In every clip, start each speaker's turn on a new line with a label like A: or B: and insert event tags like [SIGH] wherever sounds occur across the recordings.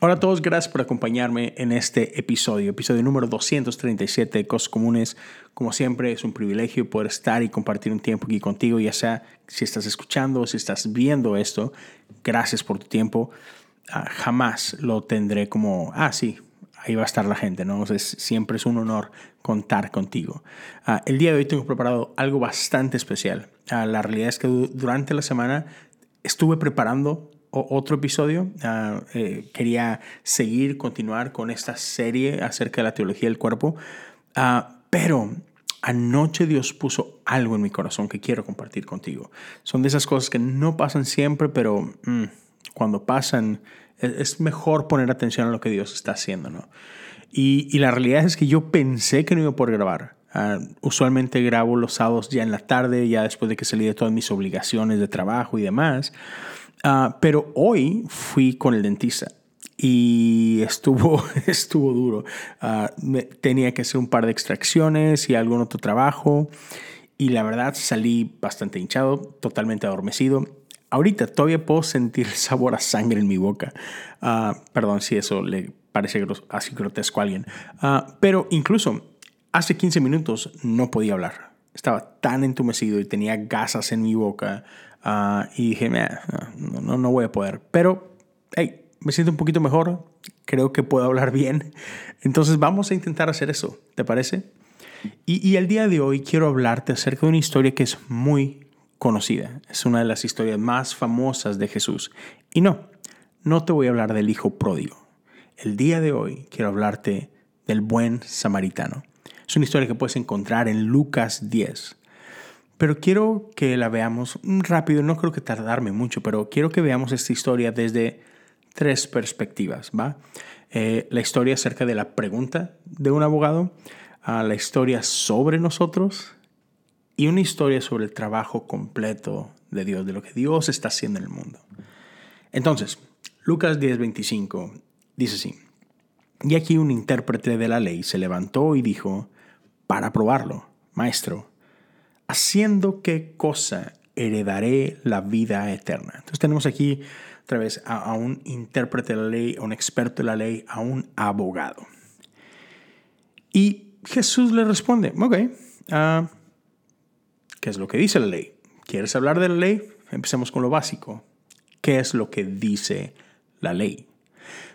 A: Hola a todos, gracias por acompañarme en este episodio, episodio número 237 de Cosas Comunes. Como siempre, es un privilegio poder estar y compartir un tiempo aquí contigo, ya sea si estás escuchando o si estás viendo esto. Gracias por tu tiempo. Ah, jamás lo tendré como, ah, sí, ahí va a estar la gente, ¿no? siempre es un honor contar contigo. Ah, el día de hoy tengo preparado algo bastante especial. Ah, la realidad es que durante la semana estuve preparando otro episodio. Ah, eh, quería seguir, continuar con esta serie acerca de la teología del cuerpo. Ah, pero anoche Dios puso algo en mi corazón que quiero compartir contigo. Son de esas cosas que no pasan siempre, pero mm, cuando pasan e-, es mejor poner atención a lo que Dios está haciendo. ¿no? Y, y la realidad es que yo pensé que no iba a poder grabar. Ah, usualmente grabo los sábados ya en la tarde, ya después de que salí de todas mis obligaciones de trabajo y demás. Ah, pero hoy fui con el dentista y estuvo, [LAUGHS] estuvo duro. Ah, tenía que hacer un par de extracciones y algún otro trabajo. Y la verdad salí bastante hinchado, totalmente adormecido. Ahorita todavía puedo sentir el sabor a sangre en mi boca. Ah, perdón si eso le parece así grotesco a alguien. pero incluso hace 15 minutos no podía hablar. Estaba tan entumecido y tenía gasas en mi boca. Ah, y dije, no, no, voy a poder. Pero, hey, me siento un poquito mejor. Creo que puedo hablar bien. Entonces vamos a intentar hacer eso. ¿Te parece? Y, y el día de hoy quiero hablarte acerca de una historia que es muy conocida. Es una de las historias más famosas de Jesús. Y no, no te voy a hablar del hijo pródigo. El día de hoy quiero hablarte del buen samaritano. Es una historia que puedes encontrar en Lucas 10. Pero quiero que la veamos rápido, no creo que tardarme mucho, pero quiero que veamos esta historia desde tres perspectivas, ¿va? Eh, la historia acerca de la pregunta de un abogado, la historia sobre nosotros y una historia sobre el trabajo completo de Dios, de lo que Dios está haciendo en el mundo. Entonces, Lucas 10:25 dice así, y aquí un intérprete de la ley se levantó y dijo, para probarlo, maestro, haciendo qué cosa heredaré la vida eterna. Entonces tenemos aquí otra vez a, un intérprete de la ley, a un experto de la ley, a un abogado. Y Jesús le responde, ok, uh, ¿qué es lo que dice la ley? ¿Quieres hablar de la ley? Empecemos con lo básico. ¿Qué es lo que dice la ley?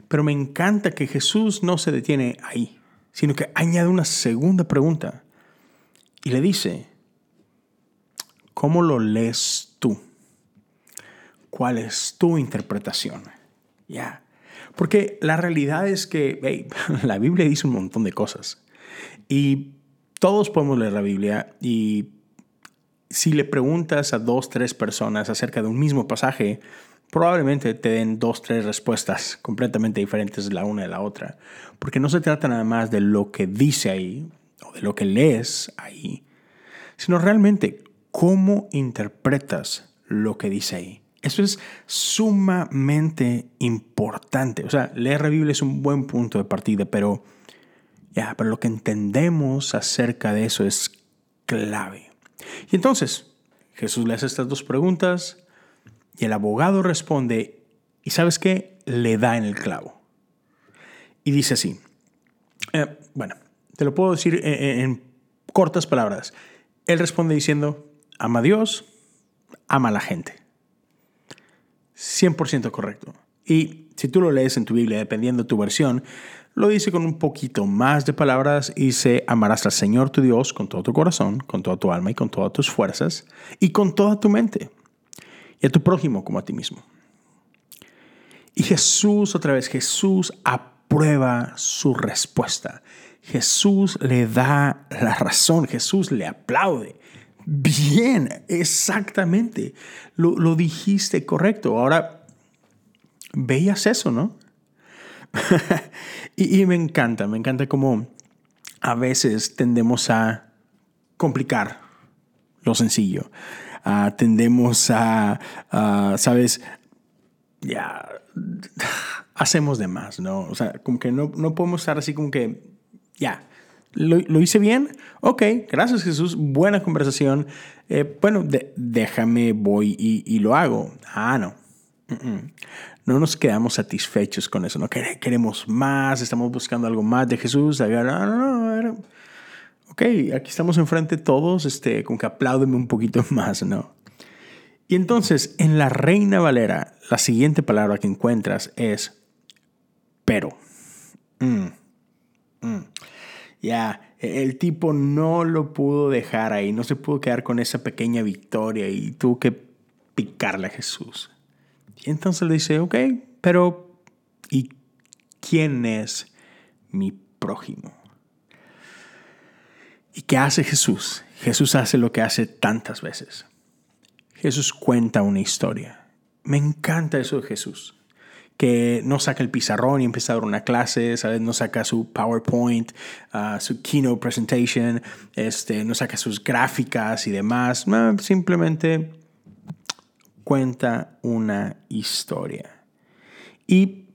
A: Pero me encanta que Jesús no se detiene ahí, sino que añade una segunda pregunta y le dice, ¿Cómo lo lees tú? ¿Cuál es tu interpretación? Ya. Porque la realidad es que [LAUGHS] la Biblia dice un montón de cosas. Y todos podemos leer la Biblia y si le preguntas a dos, tres personas acerca de un mismo pasaje, probablemente te den dos, tres respuestas completamente diferentes la una de la otra. Porque no se trata nada más de lo que dice ahí o de lo que lees ahí, sino realmente cómo interpretas lo que dice ahí. Eso es sumamente importante. O sea, leer la Biblia es un buen punto de partida, pero pero lo que entendemos acerca de eso es clave. Y entonces, Jesús le hace estas dos preguntas y el abogado responde, ¿y sabes qué? Le da en el clavo. Y dice así, eh, bueno, te lo puedo decir en, en cortas palabras. Él responde diciendo, ama a Dios, ama a la gente. 100% correcto. Y si tú lo lees en tu Biblia, dependiendo de tu versión, lo dice con un poquito más de palabras y dice, amarás al Señor tu Dios con todo tu corazón, con toda tu alma y con todas tus fuerzas y con toda tu mente. Y a tu prójimo como a ti mismo. Y Jesús, otra vez, Jesús aprueba su respuesta. Jesús le da la razón, Jesús le aplaude. Bien, exactamente. Lo, dijiste correcto. Ahora, veías eso, ¿no? [LAUGHS] y, me encanta, me encanta cómo a veces tendemos a complicar lo sencillo. tendemos a, ¿sabes? ya [SIGHS] hacemos de más, ¿no? O sea, como que no, no podemos estar así como que, ya, ¿lo, ¿lo, hice bien? Ok, gracias Jesús, buena conversación. Eh, bueno, déjame, voy y, lo hago. Ah, no. No nos quedamos satisfechos con eso, no queremos más, estamos buscando algo más de Jesús. No, no, no, ok, aquí estamos enfrente todos, este, con que apláudeme un poquito [LAUGHS] más, ¿no? Y entonces, en la Reina Valera, la siguiente palabra que encuentras es pero. Mm, mm. Ya, el tipo no lo pudo dejar ahí, no se pudo quedar con esa pequeña victoria y tuvo que picarle a Jesús. Y entonces le dice, ok, pero ¿y quién es mi prójimo? ¿Y qué hace Jesús? Jesús hace lo que hace tantas veces. Jesús cuenta una historia. Me encanta eso de Jesús. Que no saca el pizarrón y empieza a dar una clase, ¿sabes? No saca su PowerPoint, uh, su keynote presentation, este, no saca sus gráficas y demás. Simplemente cuenta una historia. Y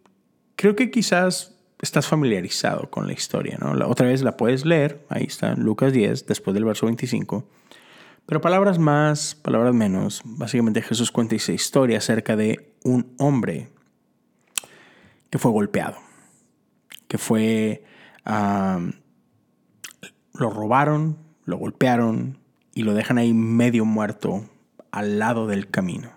A: creo que quizás estás familiarizado con la historia, ¿no? La otra vez la puedes leer, ahí está, Lucas 10, después del verso 25. Pero palabras más, palabras menos, básicamente Jesús cuenta esa historia acerca de un hombre que fue golpeado, que fue... Lo robaron, lo golpearon y lo dejan ahí medio muerto al lado del camino.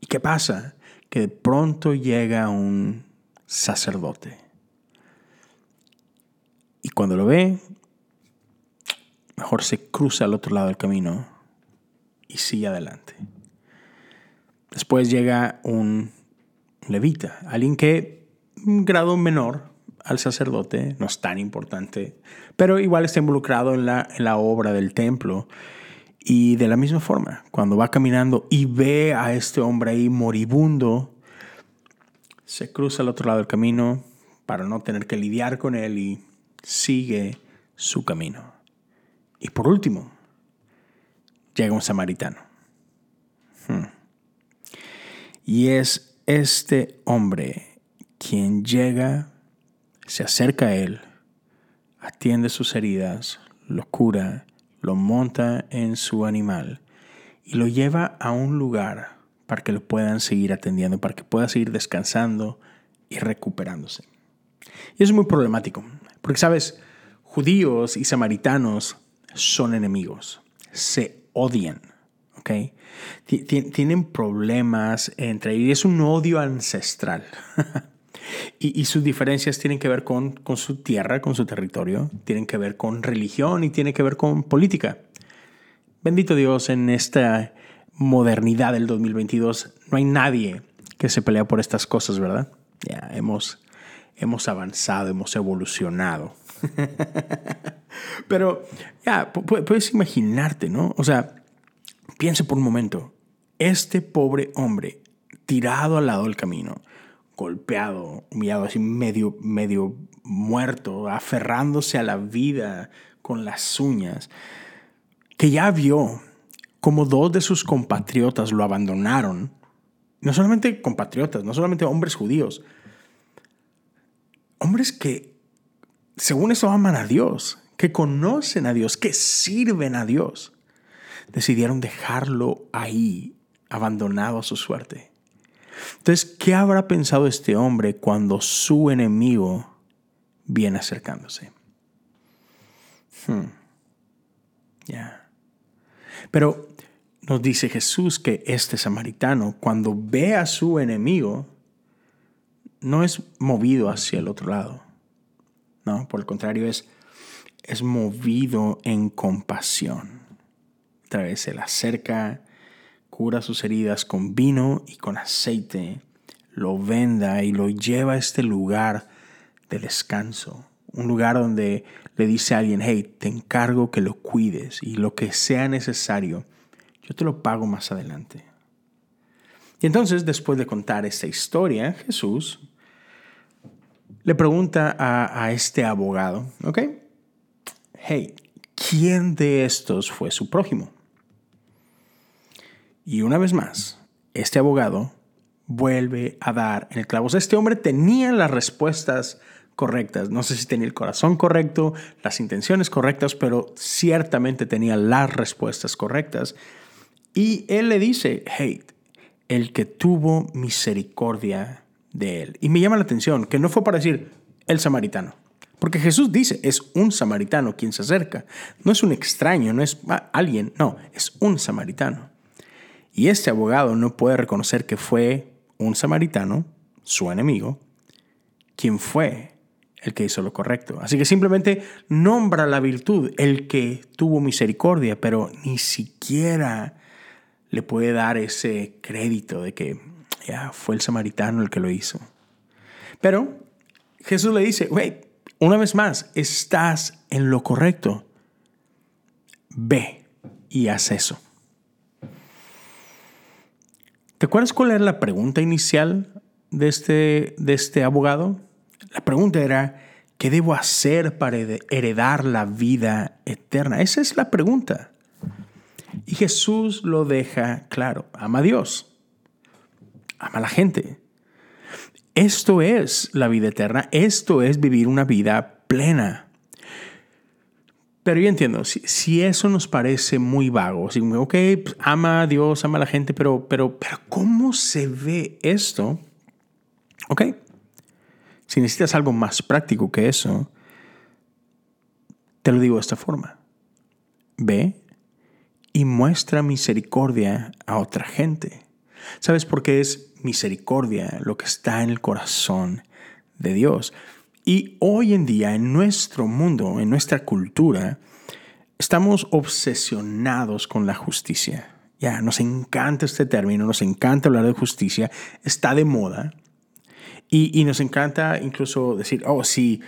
A: ¿Y qué pasa? Que de pronto llega un sacerdote. Y cuando lo ve, mejor se cruza al otro lado del camino y sigue adelante. Después llega un levita, alguien que un grado menor al sacerdote, no es tan importante, pero igual está involucrado en la, en la obra del templo. Y de la misma forma, cuando va caminando y ve a este hombre ahí moribundo, se cruza al otro lado del camino para no tener que lidiar con él y sigue su camino. Y por último, llega un samaritano. Hmm. Y es este hombre quien llega, se acerca a él, atiende sus heridas, lo cura lo monta en su animal y lo lleva a un lugar para que lo puedan seguir atendiendo, para que pueda seguir descansando y recuperándose. Y es muy problemático, porque sabes, judíos y samaritanos son enemigos, se odian, ¿ok? Tienen problemas entre ellos, es un odio ancestral. [LAUGHS] Y, sus diferencias tienen que ver con, con su tierra, con su territorio, tienen que ver con religión y tienen que ver con política. Bendito Dios, en esta modernidad del 2022 no hay nadie que se pelea por estas cosas, ¿verdad? Ya hemos, hemos avanzado, hemos evolucionado. [LAUGHS] Pero ya, puedes imaginarte, ¿no? O sea, piense por un momento, este pobre hombre tirado al lado del camino, golpeado, humillado, así medio, medio muerto, aferrándose a la vida con las uñas, que ya vio como dos de sus compatriotas lo abandonaron, no solamente compatriotas, no solamente hombres judíos, hombres que según eso aman a Dios, que conocen a Dios, que sirven a Dios, decidieron dejarlo ahí, abandonado a su suerte. Entonces, ¿qué habrá pensado este hombre cuando su enemigo viene acercándose? Hmm. Ya. Pero nos dice Jesús que este samaritano, cuando ve a su enemigo, no es movido hacia el otro lado. No, por el contrario, es, es movido en compasión. Otra vez se le acerca, cura sus heridas con vino y con aceite, lo venda y lo lleva a este lugar de descanso. Un lugar donde le dice a alguien, hey, te encargo que lo cuides y lo que sea necesario, yo te lo pago más adelante. Y entonces, después de contar esta historia, Jesús le pregunta a, a este abogado, ¿ok? Hey, ¿quién de estos fue su prójimo? Y una vez más, este abogado vuelve a dar en el clavo. este hombre tenía las respuestas correctas. No sé si tenía el corazón correcto, las intenciones correctas, pero ciertamente tenía las respuestas correctas. Y él le dice, hey, el que tuvo misericordia de él. Y me llama la atención que no fue para decir el samaritano. Porque Jesús dice, es un samaritano quien se acerca. No es un extraño, no es alguien, no, es un samaritano. Y este abogado no puede reconocer que fue un samaritano, su enemigo, quien fue el que hizo lo correcto. Así que simplemente nombra la virtud, el que tuvo misericordia, pero ni siquiera le puede dar ese crédito de que ya fue el samaritano el que lo hizo. Pero Jesús le dice, wait, una vez más, estás en lo correcto. Ve y haz eso. ¿Te acuerdas cuál era la pregunta inicial de este, de este abogado? La pregunta era, ¿qué debo hacer para heredar la vida eterna? Esa es la pregunta. Y Jesús lo deja claro. Ama a Dios. Ama a la gente. Esto es la vida eterna, esto es vivir una vida plena. Pero yo entiendo, si, eso nos parece muy vago, si, ok, pues, ama a Dios, ama a la gente, pero, pero, pero ¿cómo se ve esto? Ok, si necesitas algo más práctico que eso, te lo digo de esta forma. Ve y muestra misericordia a otra gente. ¿Sabes por qué es misericordia lo que está en el corazón de Dios? Y hoy en día, en nuestro mundo, en nuestra cultura, estamos obsesionados con la justicia. Ya, nos encanta este término, nos encanta hablar de justicia, está de moda. Y, y nos encanta incluso decir, oh, sí,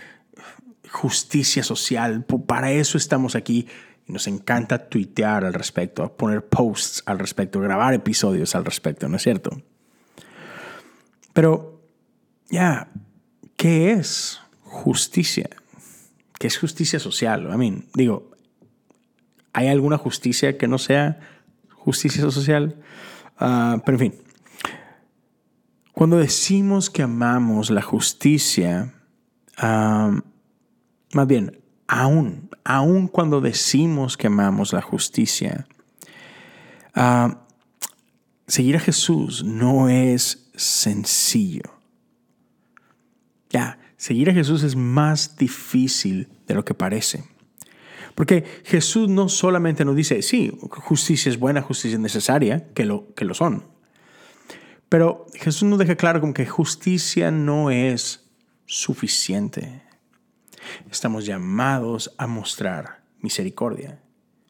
A: justicia social, para eso estamos aquí. Y nos encanta tuitear al respecto, poner posts al respecto, grabar episodios al respecto, ¿no es cierto? Pero, ya, ¿qué es justicia? ¿Qué es justicia social? I mean, digo, ¿hay alguna justicia que no sea justicia social? Ah, pero en fin, cuando decimos que amamos la justicia, ah, más bien, aún, aún cuando decimos que amamos la justicia, ah, seguir a Jesús no es sencillo. Ya, seguir a Jesús es más difícil de lo que parece. Porque Jesús no solamente nos dice, sí, justicia es buena, justicia es necesaria, que lo, que lo son. Pero Jesús nos deja claro como que justicia no es suficiente. Estamos llamados a mostrar misericordia.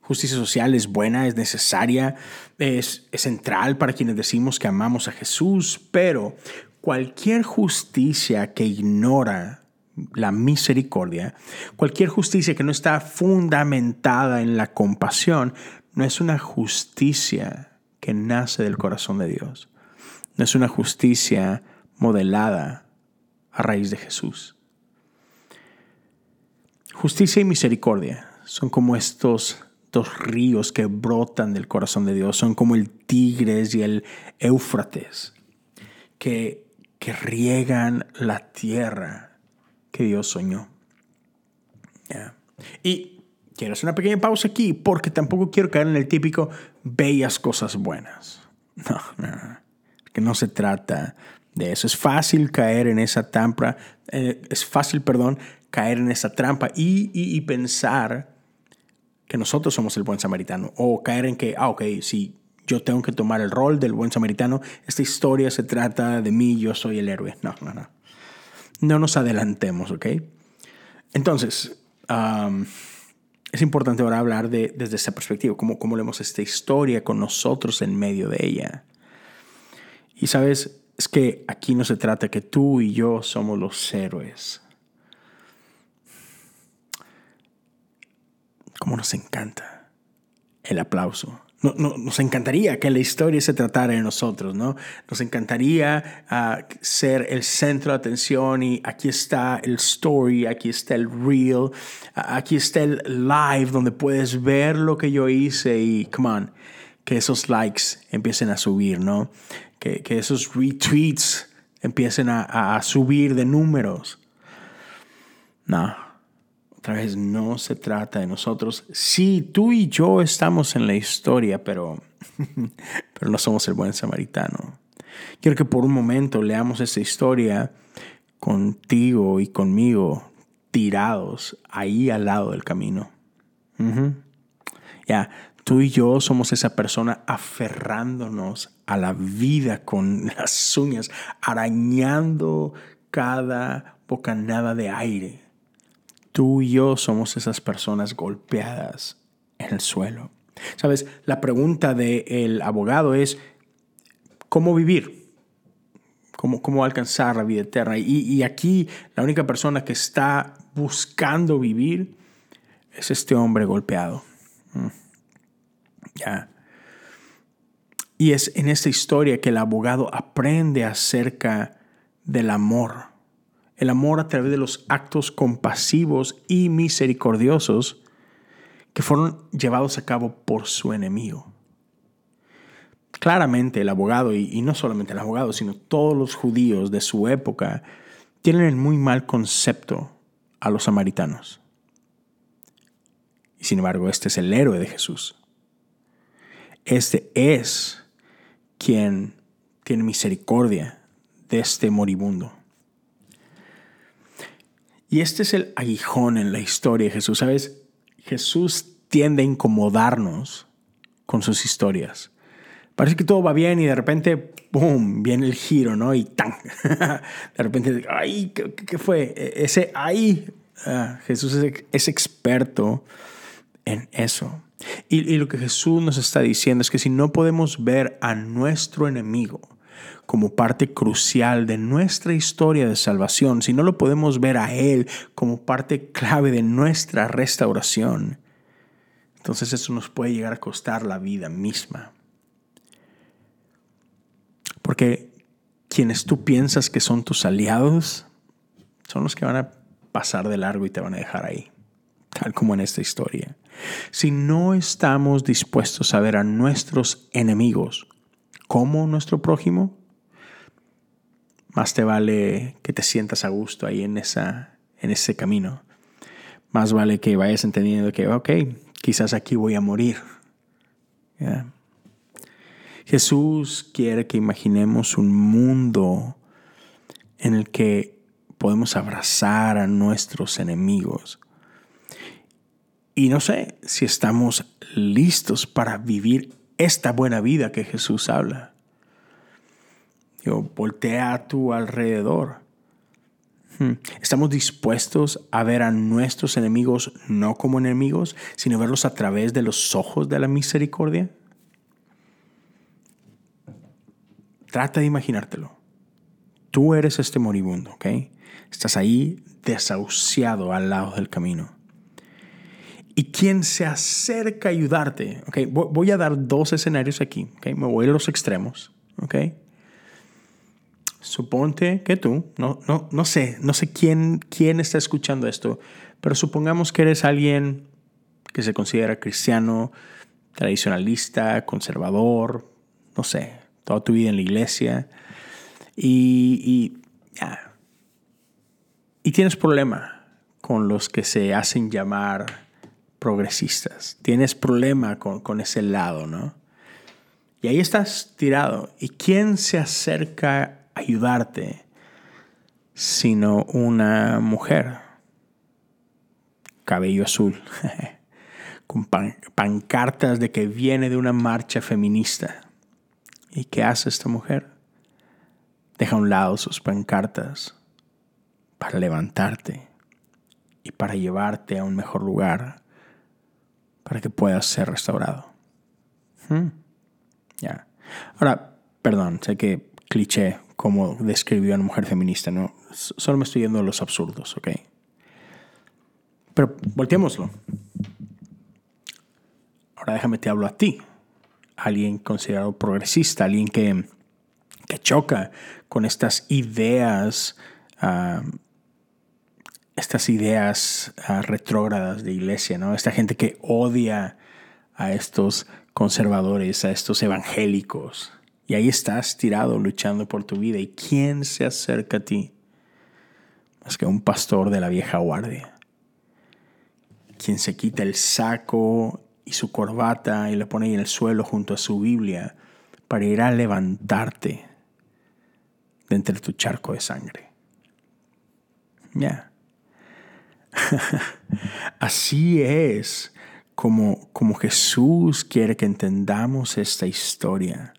A: Justicia social es buena, es necesaria, es, es central para quienes decimos que amamos a Jesús, pero cualquier justicia que ignora la misericordia, cualquier justicia que no está fundamentada en la compasión, no es una justicia que nace del corazón de Dios. No es una justicia modelada a raíz de Jesús. Justicia y misericordia son como estos dos ríos que brotan del corazón de Dios, son como el Tigres y el Éufrates, que, que riegan la tierra que Dios soñó. Y quiero hacer una pequeña pausa aquí porque tampoco quiero caer en el típico bellas cosas buenas. [LAUGHS] No, no, que no se trata de eso. Es fácil caer en esa trampa, eh, es fácil, perdón, caer en esa trampa y, pensar que nosotros somos el buen samaritano o caer en que, ah, ok, si yo tengo que tomar el rol del buen samaritano, esta historia se trata de mí, yo soy el héroe. No, no, no. No nos adelantemos, ¿ok? Entonces, es importante ahora hablar de, desde esa perspectiva, cómo, cómo leemos esta historia con nosotros en medio de ella. Y sabes, es que aquí no se trata que tú y yo somos los héroes. Cómo nos encanta el aplauso. No, nos encantaría que la historia se tratara de nosotros, ¿no? Nos encantaría ah, ser el centro de atención y aquí está el story, aquí está el reel, aquí está el live donde puedes ver lo que yo hice y, come on, que esos likes empiecen a subir, ¿no? que, esos retweets empiecen a, a subir de números. No, otra vez no se trata de nosotros. Sí, tú y yo estamos en la historia, pero, [LAUGHS] pero no somos el buen samaritano. Quiero que por un momento leamos esta historia contigo y conmigo tirados ahí al lado del camino. Ya, tú y yo somos esa persona aferrándonos a la vida con [LAUGHS] las uñas, arañando cada bocanada de aire. Tú y yo somos esas personas golpeadas en el suelo. Sabes, la pregunta del abogado es, ¿cómo vivir? cómo, alcanzar la vida eterna. Y, aquí la única persona que está buscando vivir es este hombre golpeado. Mm. Ya. Y es en esta historia que el abogado aprende acerca del amor. El amor a través de los actos compasivos y misericordiosos que fueron llevados a cabo por su enemigo claramente el abogado, y, no solamente el abogado, sino todos los judíos de su época, tienen el muy mal concepto a los samaritanos. Y sin embargo, este es el héroe de Jesús. Este es quien tiene misericordia de este moribundo. Y este es el aguijón en la historia de Jesús. ¿Sabes? Jesús tiende a incomodarnos con sus historias parece que todo va bien y de repente, ¡pum!, viene el giro, ¿no? Y ¡tan! [LAUGHS] de repente, ¡ay! ¿Qué, fue? E, ese ¡ay! Ah, Jesús es, experto en eso. Y lo que Jesús nos está diciendo es que si no podemos ver a nuestro enemigo como parte crucial de nuestra historia de salvación, si no lo podemos ver a Él como parte clave de nuestra restauración, entonces eso nos puede llegar a costar la vida misma. Porque quienes tú piensas que son tus aliados son los que van a pasar de largo y te van a dejar ahí, tal como en esta historia. Si no estamos dispuestos a ver a nuestros enemigos como nuestro prójimo, más te vale que te sientas a gusto ahí en, esa, en ese camino. Más vale que vayas entendiendo que, ok, quizás aquí voy a morir. Jesús quiere que imaginemos un mundo en el que podemos abrazar a nuestros enemigos. Y no sé si estamos listos para vivir esta buena vida que Jesús habla. Digo, voltea a tu alrededor. Hmm. ¿Estamos dispuestos a ver a nuestros enemigos no como enemigos, sino verlos a través de los ojos de la misericordia? Trata de imaginártelo. Tú eres este moribundo, ¿ok? Estás ahí desahuciado al lado del camino. Y quien se acerca a ayudarte, ¿ok? Voy a dar dos escenarios aquí, ¿ok? Me voy a los extremos, ¿ok? Suponte que tú, no, no, no sé, no sé quién, quién está escuchando esto, pero supongamos que eres alguien que se considera cristiano, tradicionalista, conservador, no sé, toda tu vida en la iglesia y, y, tienes problema con los que se hacen llamar progresistas. Tienes problema con, con ese lado, ¿no? Y ahí estás tirado. ¿Y quién se acerca a ayudarte sino una mujer? Cabello azul, [LAUGHS] con pancartas de que viene de una marcha feminista. ¿Y qué hace esta mujer? Deja a un lado sus pancartas para levantarte y para llevarte a un mejor lugar para que puedas ser restaurado. Hmm. Ya. Ahora, perdón, sé que cliché como describió a una mujer feminista, ¿no? Solo me estoy yendo a los absurdos, ¿ok? Pero volteémoslo. Ahora déjame te hablo a ti alguien considerado progresista, alguien que, que choca con estas ideas, ah, estas ideas uh, retrógradas de iglesia, ¿no? Esta gente que odia a estos conservadores, a estos evangélicos, Y ahí estás tirado luchando por tu vida. ¿Y quién se acerca a ti? Más que un pastor de la vieja guardia. Quien se quita el saco y su corbata y le pone en el suelo junto a su Biblia para ir a levantarte de entre tu charco de sangre. Ya. [LAUGHS] Así es como, como Jesús quiere que entendamos esta historia.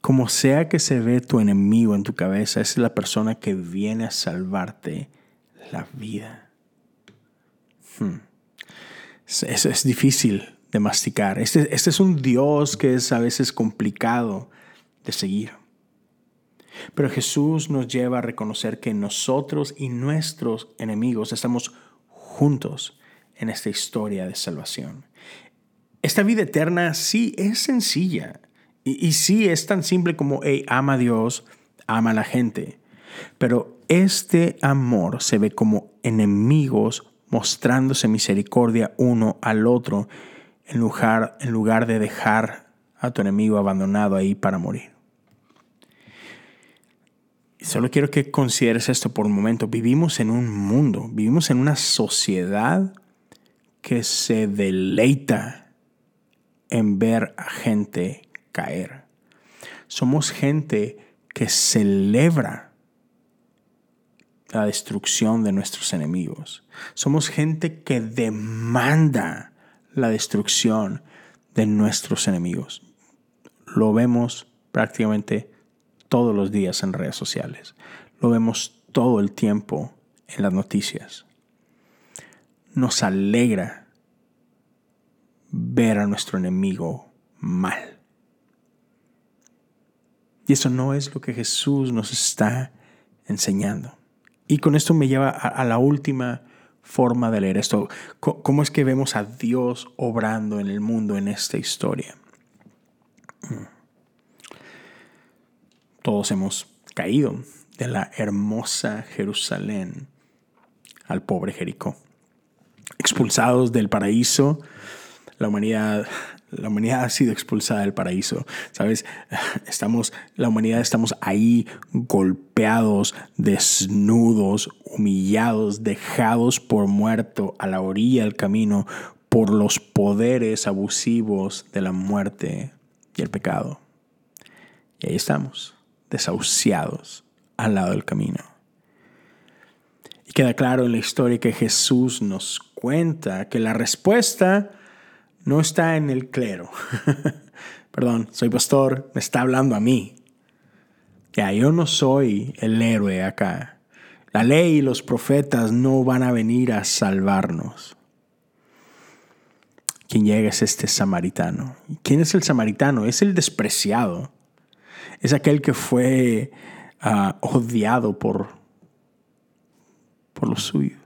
A: Como sea que se ve tu enemigo en tu cabeza, es la persona que viene a salvarte la vida. Hmm. Eso es difícil de masticar. Este, este es un Dios que es a veces complicado de seguir. Pero Jesús nos lleva a reconocer que nosotros y nuestros enemigos estamos juntos en esta historia de salvación. Esta vida eterna sí es sencilla y, sí es tan simple como, ama a Dios, ama a la gente. Pero este amor se ve como enemigos mostrándose misericordia uno al otro en lugar, en lugar de dejar a tu enemigo abandonado ahí para morir. Solo quiero que consideres esto por un momento. Vivimos en un mundo, vivimos en una sociedad que se deleita en ver a gente caer. Somos gente que celebra la destrucción de nuestros enemigos. Somos gente que demanda la destrucción de nuestros enemigos. Lo vemos prácticamente todos los días en redes sociales. Lo vemos todo el tiempo en las noticias. Nos alegra ver a nuestro enemigo mal. Y eso no es lo que Jesús nos está enseñando. Y con esto me lleva a, la última forma de leer esto. ¿Cómo es que vemos a Dios obrando en el mundo en esta historia? Todos hemos caído de la hermosa Jerusalén al pobre Jericó. Expulsados del paraíso, la humanidad, la humanidad ha sido expulsada del paraíso. Sabes, [LAUGHS] estamos, la humanidad estamos ahí golpeados, desnudos, humillados, dejados por muerto a la orilla del camino por los poderes abusivos de la muerte y el pecado. Y ahí estamos desahuciados al lado del camino. Y queda claro en la historia que Jesús nos cuenta que la respuesta no está en el clero. [LAUGHS] Perdón, soy pastor, me está hablando a mí. Ya, yo no soy el héroe acá. La ley y los profetas no van a venir a salvarnos. Quien llega es este samaritano. ¿Quién es el samaritano? Es el despreciado es aquel que fue ah, odiado por, por los suyos.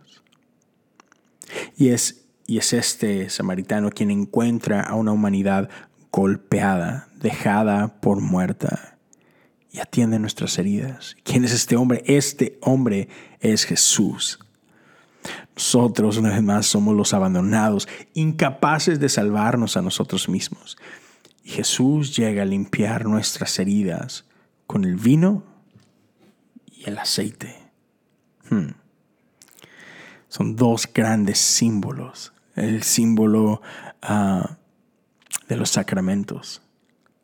A: Y es, y es este samaritano quien encuentra a una humanidad golpeada, dejada por muerta, y atiende nuestras heridas. ¿Quién es este hombre? Este hombre es Jesús. Nosotros, una vez más, somos los abandonados, incapaces de salvarnos a nosotros mismos. Y Jesús llega a limpiar nuestras heridas con el vino y el aceite. Hmm. Son dos grandes símbolos. El símbolo ah, de los sacramentos,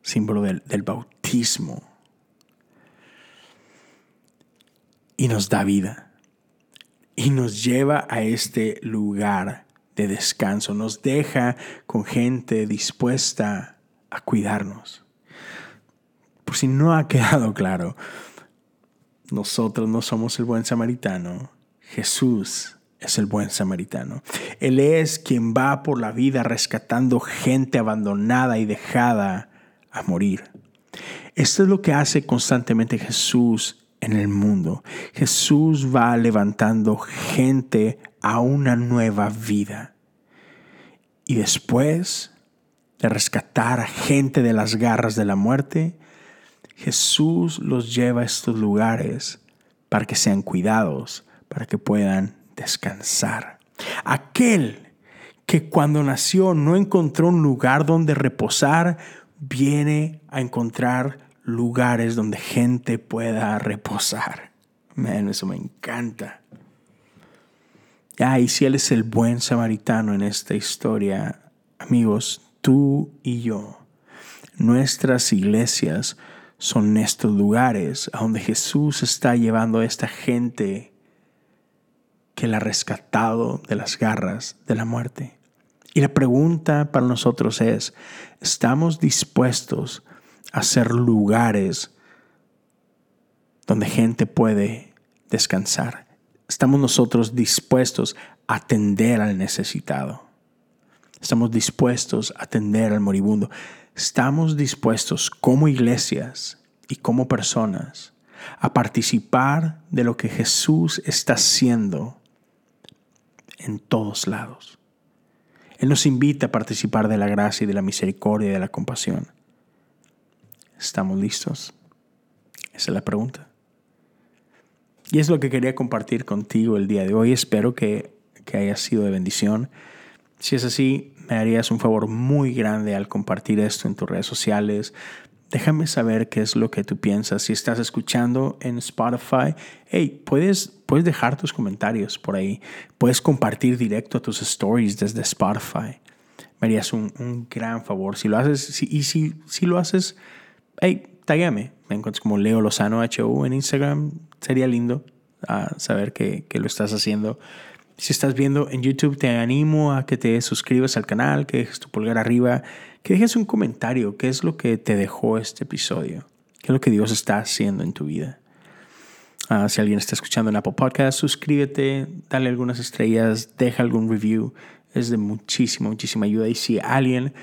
A: símbolo del, del bautismo. Y nos da vida. Y nos lleva a este lugar de descanso. Nos deja con gente dispuesta a cuidarnos. Por si no ha quedado [LAUGHS] claro, nosotros no somos el buen samaritano, Jesús es el buen samaritano. Él es quien va por la vida rescatando gente abandonada y dejada a morir. Esto es lo que hace constantemente Jesús en el mundo. Jesús va levantando gente a una nueva vida. Y después de rescatar a gente de las garras de la muerte, Jesús los lleva a estos lugares para que sean cuidados, para que puedan descansar. Aquel que cuando nació no encontró un lugar donde reposar, viene a encontrar lugares donde gente pueda reposar. Man, eso me encanta. Ah, y si Él es el buen samaritano en esta historia, amigos, tú y yo, nuestras iglesias son estos lugares a donde Jesús está llevando a esta gente que la ha rescatado de las garras de la muerte. Y la pregunta para nosotros es, ¿estamos dispuestos a ser lugares donde gente puede descansar? ¿Estamos nosotros dispuestos a atender al necesitado? ¿Estamos dispuestos a atender al moribundo? estamos dispuestos como iglesias y como personas a participar de lo que Jesús está haciendo en todos lados. Él nos invita a participar de la gracia y de la misericordia y de la compasión. ¿Estamos listos? Esa es la pregunta. Y es lo que quería compartir contigo el día de hoy. Espero que, que haya sido de bendición. Si es así, me harías un favor muy grande al compartir esto en tus redes sociales. Déjame saber qué es lo que tú piensas. Si estás escuchando en Spotify, hey, puedes, puedes dejar tus comentarios por ahí. Puedes compartir directo tus stories desde Spotify. Me harías un, gran favor. Si lo haces, y si, si lo haces, hey, taguéame. Me encuentras como Leo Lozano HU en Instagram. Sería lindo ah, saber que, que lo estás haciendo. Si estás viendo en YouTube, te animo a que te suscribas al canal, que dejes tu pulgar arriba, que dejes un comentario, qué es lo que te dejó este episodio, qué es lo que Dios está haciendo en tu vida. Ah, si alguien está escuchando en Apple Podcast, suscríbete, dale algunas estrellas, deja algún review. Es de muchísima, muchísima ayuda. Y si alguien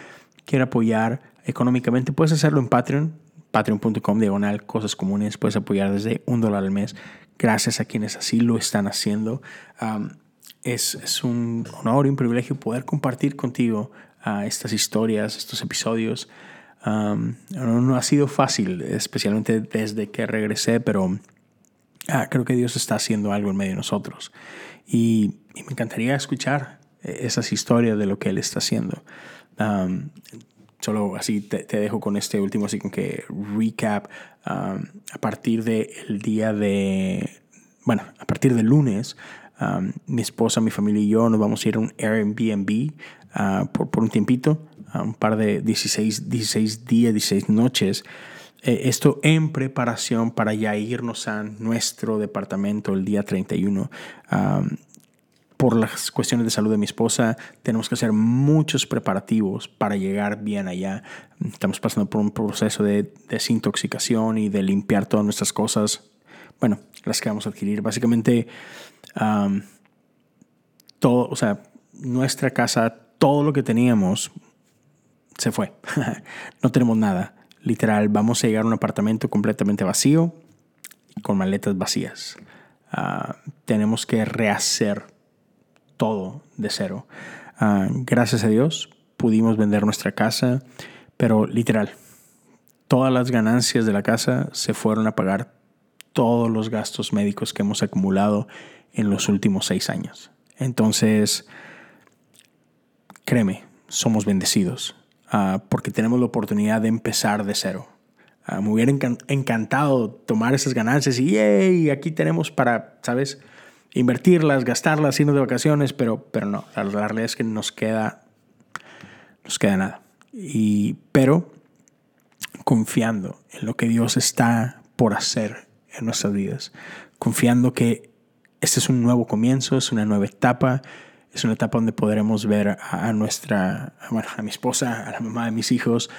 A: quiere apoyar económicamente, puedes hacerlo en Patreon, patreon.com diagonal cosas comunes. Puedes apoyar desde un dólar al mes. Gracias a quienes así lo están haciendo es, un honor y un privilegio poder compartir contigo uh, estas historias, estos episodios. no, ha sido fácil, especialmente desde que regresé, pero ah, creo que Dios está haciendo algo en medio de nosotros. Y, me encantaría escuchar eh, esas historias de lo que Él está haciendo. solo así te, dejo con este último, así con que recap. a partir del día de, bueno, a partir del lunes mi esposa, mi familia y yo nos vamos a ir a un Airbnb uh, por, por, un tiempito, un par de 16, 16 días, 16 noches. Eh, esto en preparación para ya irnos a nuestro departamento el día 31. por las cuestiones de salud de mi esposa, tenemos que hacer muchos preparativos para llegar bien allá. Estamos pasando por un proceso de desintoxicación y de limpiar todas nuestras cosas. Bueno, las que vamos a adquirir. Básicamente, todo, o sea, nuestra casa, todo lo que teníamos se fue. [LAUGHS] no tenemos nada. Literal, vamos a llegar a un apartamento completamente vacío con maletas vacías. Ah, tenemos que rehacer todo de cero. Ah, gracias a Dios pudimos vender nuestra casa, pero literal, todas las ganancias de la casa se fueron a pagar todos los gastos médicos que hemos acumulado en los últimos seis años. Entonces, créeme, somos bendecidos ah, porque tenemos la oportunidad de empezar de cero. Ah, me hubiera encantado tomar esas ganancias y ¡yay! aquí tenemos para, ¿sabes? Invertirlas, gastarlas, irnos de vacaciones, pero, pero no, la, realidad es que nos queda, nos queda nada. Y, pero confiando en lo que Dios está por hacer en nuestras vidas, confiando que este es un nuevo comienzo, es una nueva etapa, es una etapa donde podremos ver a, nuestra, a mi esposa, a la mamá de mis hijos,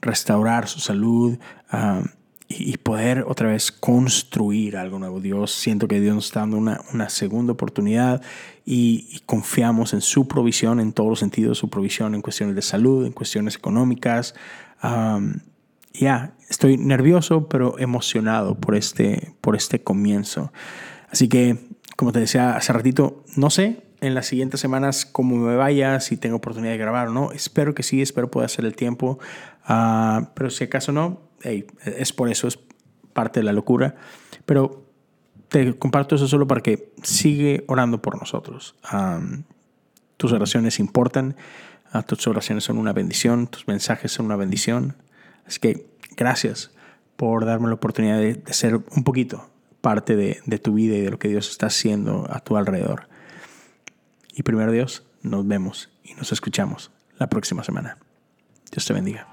A: restaurar su salud um, y, poder otra vez construir algo nuevo. Dios, siento que Dios nos está dando una, una segunda oportunidad y, confiamos en su provisión en todos los sentidos, su provisión en cuestiones de salud, en cuestiones económicas. Um, ya, estoy nervioso, pero emocionado por este, por este comienzo. Así que como te decía hace ratito, no sé en las siguientes semanas cómo me vaya, si tengo oportunidad de grabar o no. Espero que sí, espero poder hacer el tiempo. Ah, pero si acaso no, es por eso, es parte de la locura. Pero te comparto eso solo para que sigue orando por nosotros. tus oraciones importan, uh, tus oraciones son una bendición, tus mensajes son una bendición. Así que gracias por darme la oportunidad de, ser un poquito parte de, de tu vida y de lo que Dios está haciendo a tu alrededor. Y primero Dios, nos vemos y nos escuchamos la próxima semana. Dios te bendiga.